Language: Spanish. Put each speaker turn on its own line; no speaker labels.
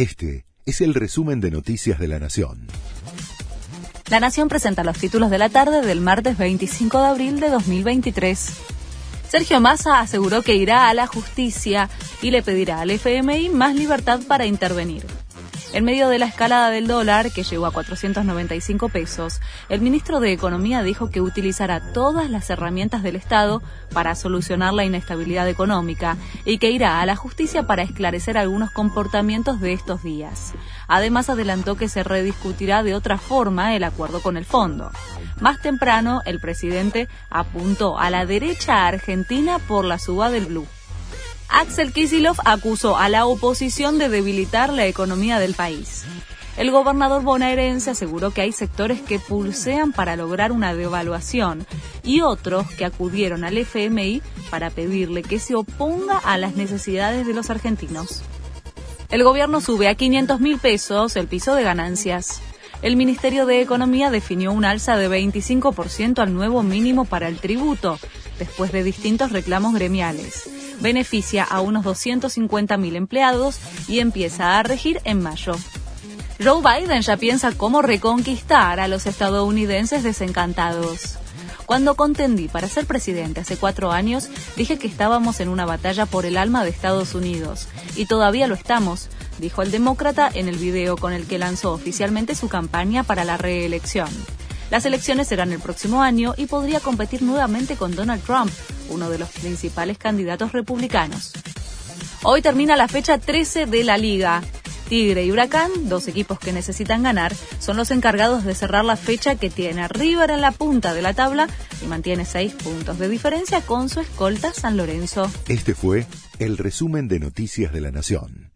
Este es el resumen de Noticias de la Nación.
La Nación presenta los títulos de la tarde del martes 25 de abril de 2023. Sergio Massa aseguró que irá a la justicia y le pedirá al FMI más libertad para intervenir. En medio de la escalada del dólar, que llegó a 495 pesos, el ministro de Economía dijo que utilizará todas las herramientas del Estado para solucionar la inestabilidad económica y que irá a la justicia para esclarecer algunos comportamientos de estos días. Además, adelantó que se rediscutirá de otra forma el acuerdo con el fondo. Más temprano, el presidente apuntó a la derecha argentina por la suba del blue. Axel Kisilov acusó a la oposición de debilitar la economía del país. El gobernador bonaerense aseguró que hay sectores que pulsean para lograr una devaluación y otros que acudieron al FMI para pedirle que se oponga a las necesidades de los argentinos. El gobierno sube a 500 mil pesos el piso de ganancias. El Ministerio de Economía definió un alza de 25% al nuevo mínimo para el tributo, después de distintos reclamos gremiales beneficia a unos 250.000 empleados y empieza a regir en mayo. Joe Biden ya piensa cómo reconquistar a los estadounidenses desencantados. Cuando contendí para ser presidente hace cuatro años, dije que estábamos en una batalla por el alma de Estados Unidos. Y todavía lo estamos, dijo el demócrata en el video con el que lanzó oficialmente su campaña para la reelección. Las elecciones serán el próximo año y podría competir nuevamente con Donald Trump, uno de los principales candidatos republicanos. Hoy termina la fecha 13 de la liga. Tigre y Huracán, dos equipos que necesitan ganar, son los encargados de cerrar la fecha que tiene a River en la punta de la tabla y mantiene seis puntos de diferencia con su escolta San Lorenzo.
Este fue el resumen de Noticias de la Nación.